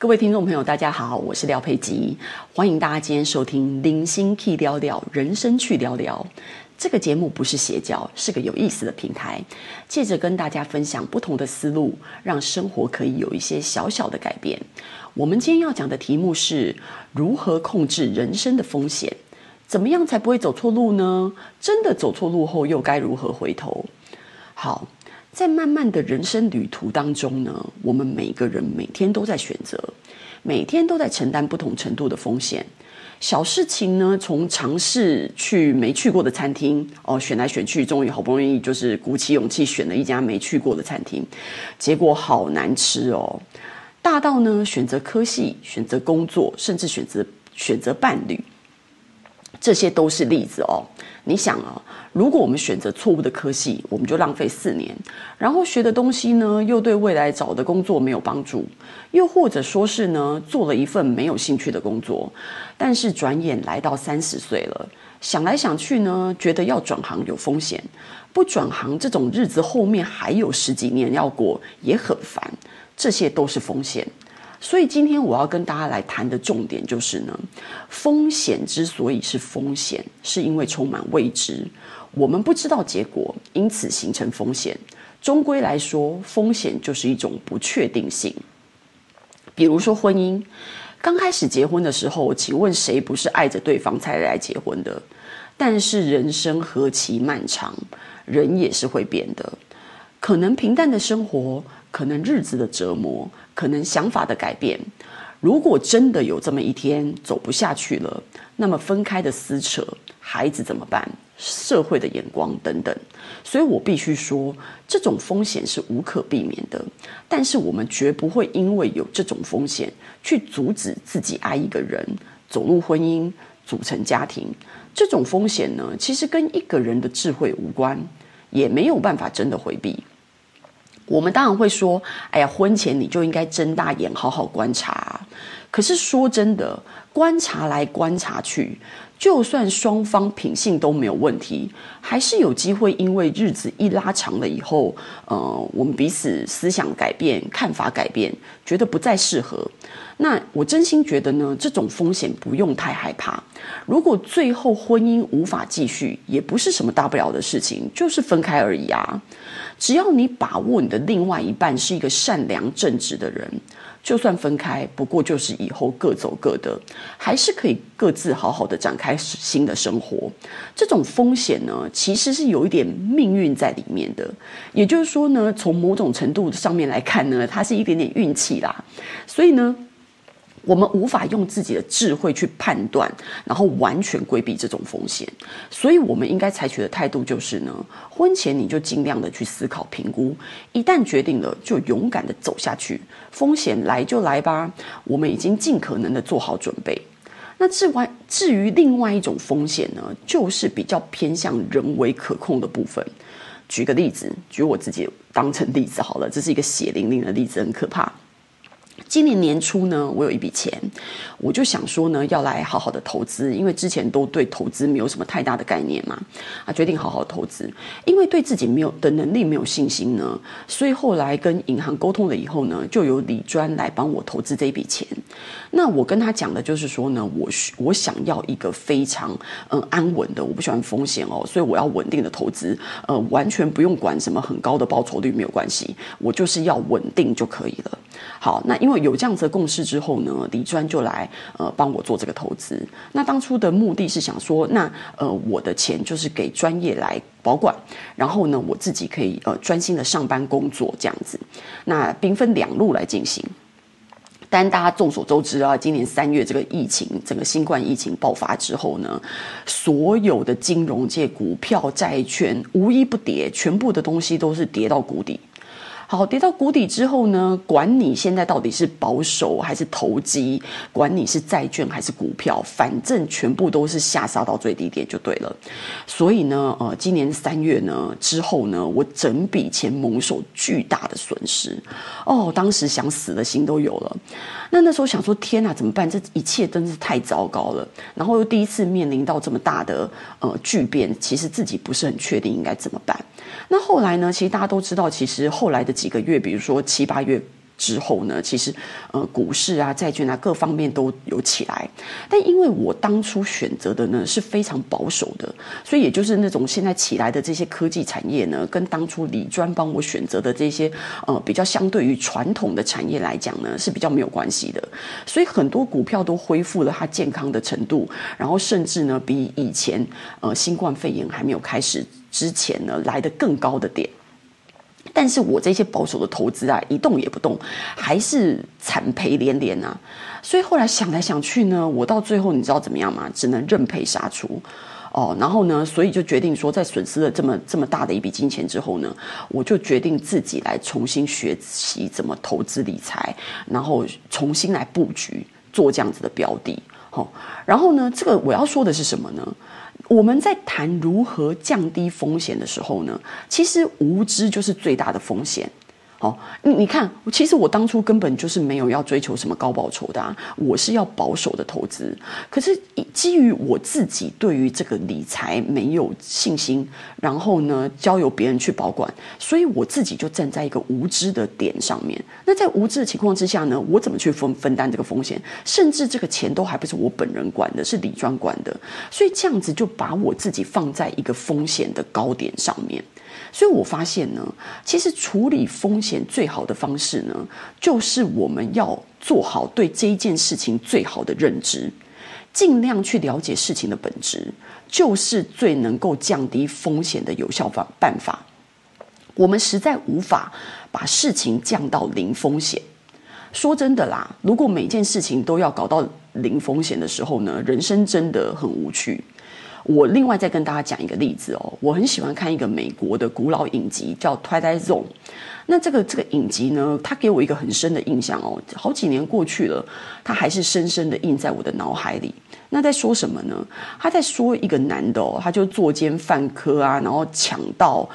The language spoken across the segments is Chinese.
各位听众朋友，大家好，我是廖佩吉，欢迎大家今天收听《零星 K 聊聊人生去聊聊》这个节目，不是邪教，是个有意思的平台，借着跟大家分享不同的思路，让生活可以有一些小小的改变。我们今天要讲的题目是如何控制人生的风险，怎么样才不会走错路呢？真的走错路后，又该如何回头？好。在漫漫的人生旅途当中呢，我们每个人每天都在选择，每天都在承担不同程度的风险。小事情呢，从尝试去没去过的餐厅哦，选来选去，终于好不容易就是鼓起勇气选了一家没去过的餐厅，结果好难吃哦。大到呢，选择科系、选择工作，甚至选择选择伴侣，这些都是例子哦。你想啊，如果我们选择错误的科系，我们就浪费四年，然后学的东西呢，又对未来找的工作没有帮助，又或者说是呢，做了一份没有兴趣的工作，但是转眼来到三十岁了，想来想去呢，觉得要转行有风险，不转行这种日子后面还有十几年要过，也很烦，这些都是风险。所以今天我要跟大家来谈的重点就是呢，风险之所以是风险，是因为充满未知，我们不知道结果，因此形成风险。终归来说，风险就是一种不确定性。比如说婚姻，刚开始结婚的时候，请问谁不是爱着对方才来结婚的？但是人生何其漫长，人也是会变的，可能平淡的生活。可能日子的折磨，可能想法的改变。如果真的有这么一天走不下去了，那么分开的撕扯，孩子怎么办？社会的眼光等等。所以我必须说，这种风险是无可避免的。但是我们绝不会因为有这种风险，去阻止自己爱一个人，走入婚姻，组成家庭。这种风险呢，其实跟一个人的智慧无关，也没有办法真的回避。我们当然会说：“哎呀，婚前你就应该睁大眼，好好观察。”可是说真的，观察来观察去，就算双方品性都没有问题，还是有机会因为日子一拉长了以后，呃，我们彼此思想改变、看法改变，觉得不再适合。那我真心觉得呢，这种风险不用太害怕。如果最后婚姻无法继续，也不是什么大不了的事情，就是分开而已啊。只要你把握你的另外一半是一个善良正直的人，就算分开，不过就是以后各走各的，还是可以各自好好的展开新的生活。这种风险呢，其实是有一点命运在里面的。也就是说呢，从某种程度上面来看呢，它是一点点运气啦。所以呢。我们无法用自己的智慧去判断，然后完全规避这种风险，所以我们应该采取的态度就是呢，婚前你就尽量的去思考评估，一旦决定了就勇敢的走下去，风险来就来吧，我们已经尽可能的做好准备。那至外至于另外一种风险呢，就是比较偏向人为可控的部分。举个例子，举我自己当成例子好了，这是一个血淋淋的例子，很可怕。今年年初呢，我有一笔钱，我就想说呢，要来好好的投资，因为之前都对投资没有什么太大的概念嘛，啊，决定好好投资，因为对自己没有的能力没有信心呢，所以后来跟银行沟通了以后呢，就由李专来帮我投资这一笔钱。那我跟他讲的就是说呢，我我想要一个非常嗯安稳的，我不喜欢风险哦，所以我要稳定的投资，呃，完全不用管什么很高的报酬率没有关系，我就是要稳定就可以了。好，那因为有这样子的共识之后呢，李专就来呃帮我做这个投资。那当初的目的是想说，那呃我的钱就是给专业来保管，然后呢我自己可以呃专心的上班工作这样子。那兵分两路来进行。但大家众所周知啊，今年三月这个疫情，整个新冠疫情爆发之后呢，所有的金融界、股票、债券无一不跌，全部的东西都是跌到谷底。好，跌到谷底之后呢，管你现在到底是保守还是投机，管你是债券还是股票，反正全部都是下杀到最低点就对了。所以呢，呃，今年三月呢之后呢，我整笔钱蒙受巨大的损失。哦，当时想死的心都有了。那那时候想说，天哪，怎么办？这一切真是太糟糕了。然后又第一次面临到这么大的呃巨变，其实自己不是很确定应该怎么办。那后来呢？其实大家都知道，其实后来的几个月，比如说七八月之后呢，其实呃股市啊、债券啊各方面都有起来。但因为我当初选择的呢是非常保守的，所以也就是那种现在起来的这些科技产业呢，跟当初李专帮我选择的这些呃比较相对于传统的产业来讲呢是比较没有关系的。所以很多股票都恢复了它健康的程度，然后甚至呢比以前呃新冠肺炎还没有开始之前呢来的更高的点。但是我这些保守的投资啊，一动也不动，还是惨赔连连啊！所以后来想来想去呢，我到最后你知道怎么样吗？只能认赔杀出哦。然后呢，所以就决定说，在损失了这么这么大的一笔金钱之后呢，我就决定自己来重新学习怎么投资理财，然后重新来布局做这样子的标的。好、哦，然后呢，这个我要说的是什么呢？我们在谈如何降低风险的时候呢，其实无知就是最大的风险。好，你你看，其实我当初根本就是没有要追求什么高报酬的啊，我是要保守的投资。可是基于我自己对于这个理财没有信心，然后呢，交由别人去保管，所以我自己就站在一个无知的点上面。那在无知的情况之下呢，我怎么去分分担这个风险？甚至这个钱都还不是我本人管的，是理专管的，所以这样子就把我自己放在一个风险的高点上面。所以我发现呢，其实处理风险最好的方式呢，就是我们要做好对这一件事情最好的认知，尽量去了解事情的本质，就是最能够降低风险的有效方办法。我们实在无法把事情降到零风险。说真的啦，如果每件事情都要搞到零风险的时候呢，人生真的很无趣。我另外再跟大家讲一个例子哦，我很喜欢看一个美国的古老影集叫《Twilight Zone》。那这个这个影集呢，它给我一个很深的印象哦，好几年过去了，它还是深深的印在我的脑海里。那在说什么呢？他在说一个男的哦，他就作奸犯科啊，然后抢盗。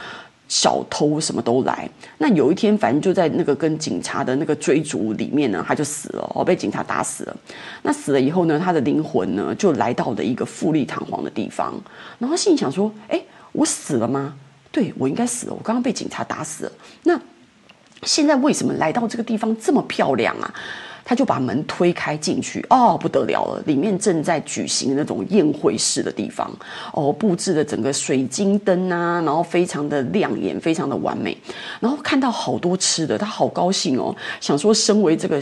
小偷什么都来，那有一天，反正就在那个跟警察的那个追逐里面呢，他就死了哦，被警察打死了。那死了以后呢，他的灵魂呢就来到了一个富丽堂皇的地方，然后心里想说：“哎，我死了吗？对，我应该死了，我刚刚被警察打死了。那现在为什么来到这个地方这么漂亮啊？”他就把门推开进去，哦，不得了了！里面正在举行那种宴会式的地方，哦，布置的整个水晶灯啊，然后非常的亮眼，非常的完美。然后看到好多吃的，他好高兴哦，想说身为这个。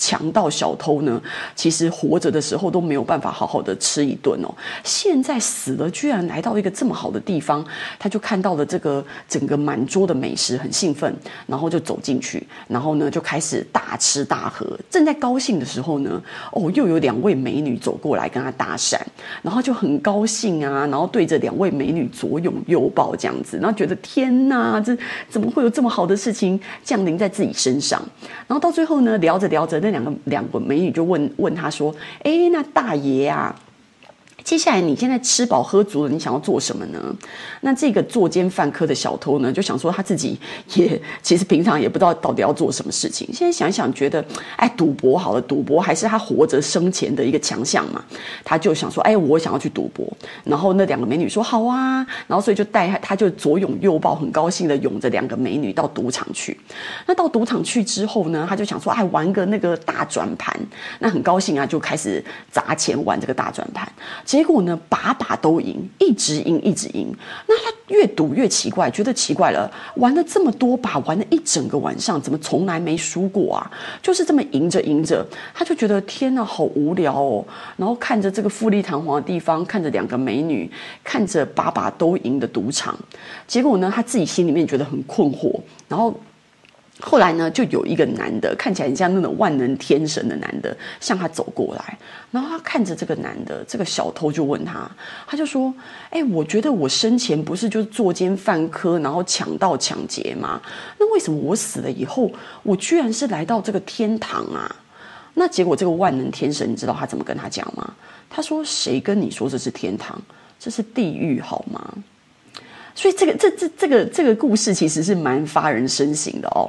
强盗小偷呢，其实活着的时候都没有办法好好的吃一顿哦。现在死了，居然来到一个这么好的地方，他就看到了这个整个满桌的美食，很兴奋，然后就走进去，然后呢就开始大吃大喝。正在高兴的时候呢，哦，又有两位美女走过来跟他搭讪，然后就很高兴啊，然后对着两位美女左拥右抱这样子，然后觉得天哪，这怎么会有这么好的事情降临在自己身上？然后到最后呢，聊着聊着那。两个两个美女就问问他说：“哎，那大爷啊？”接下来你现在吃饱喝足了，你想要做什么呢？那这个作奸犯科的小偷呢，就想说他自己也其实平常也不知道到底要做什么事情。现在想一想，觉得哎，赌博好了，赌博还是他活着生前的一个强项嘛。他就想说，哎，我想要去赌博。然后那两个美女说好啊，然后所以就带他，他就左拥右抱，很高兴的拥着两个美女到赌场去。那到赌场去之后呢，他就想说，哎，玩个那个大转盘。那很高兴啊，就开始砸钱玩这个大转盘。结果呢，把把都赢，一直赢，一直赢。那他越赌越奇怪，觉得奇怪了。玩了这么多把，玩了一整个晚上，怎么从来没输过啊？就是这么赢着赢着，他就觉得天哪，好无聊哦。然后看着这个富丽堂皇的地方，看着两个美女，看着把把都赢的赌场，结果呢，他自己心里面觉得很困惑。然后。后来呢，就有一个男的，看起来很像那种万能天神的男的，向他走过来。然后他看着这个男的，这个小偷就问他，他就说：“哎，我觉得我生前不是就是作奸犯科，然后强盗抢劫吗？那为什么我死了以后，我居然是来到这个天堂啊？”那结果这个万能天神，你知道他怎么跟他讲吗？他说：“谁跟你说这是天堂？这是地狱，好吗？”所以这个这这这个这个故事其实是蛮发人深省的哦。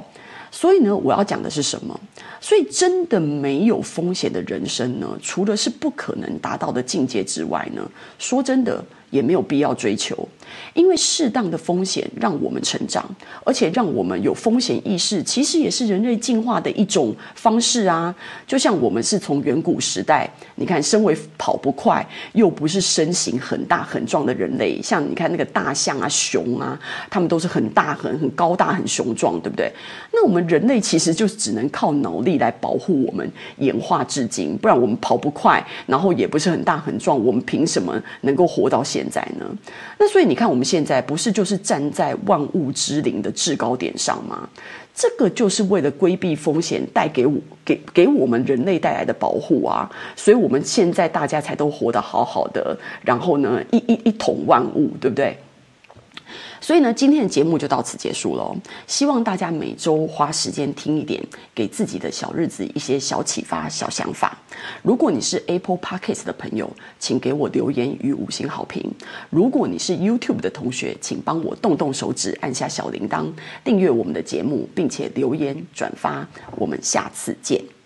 所以呢，我要讲的是什么？所以真的没有风险的人生呢，除了是不可能达到的境界之外呢，说真的也没有必要追求。因为适当的风险让我们成长，而且让我们有风险意识，其实也是人类进化的一种方式啊。就像我们是从远古时代，你看，身为跑不快又不是身形很大很壮的人类，像你看那个大象啊、熊啊，他们都是很大很很高大很雄壮，对不对？那我们人类其实就只能靠脑力来保护我们演化至今，不然我们跑不快，然后也不是很大很壮，我们凭什么能够活到现现在呢？那所以你看。我们现在不是就是站在万物之灵的制高点上吗？这个就是为了规避风险，带给我给给我们人类带来的保护啊！所以我们现在大家才都活得好好的，然后呢，一一一统万物，对不对？所以呢，今天的节目就到此结束了。希望大家每周花时间听一点，给自己的小日子一些小启发、小想法。如果你是 Apple Podcast 的朋友，请给我留言与五星好评。如果你是 YouTube 的同学，请帮我动动手指，按下小铃铛，订阅我们的节目，并且留言转发。我们下次见。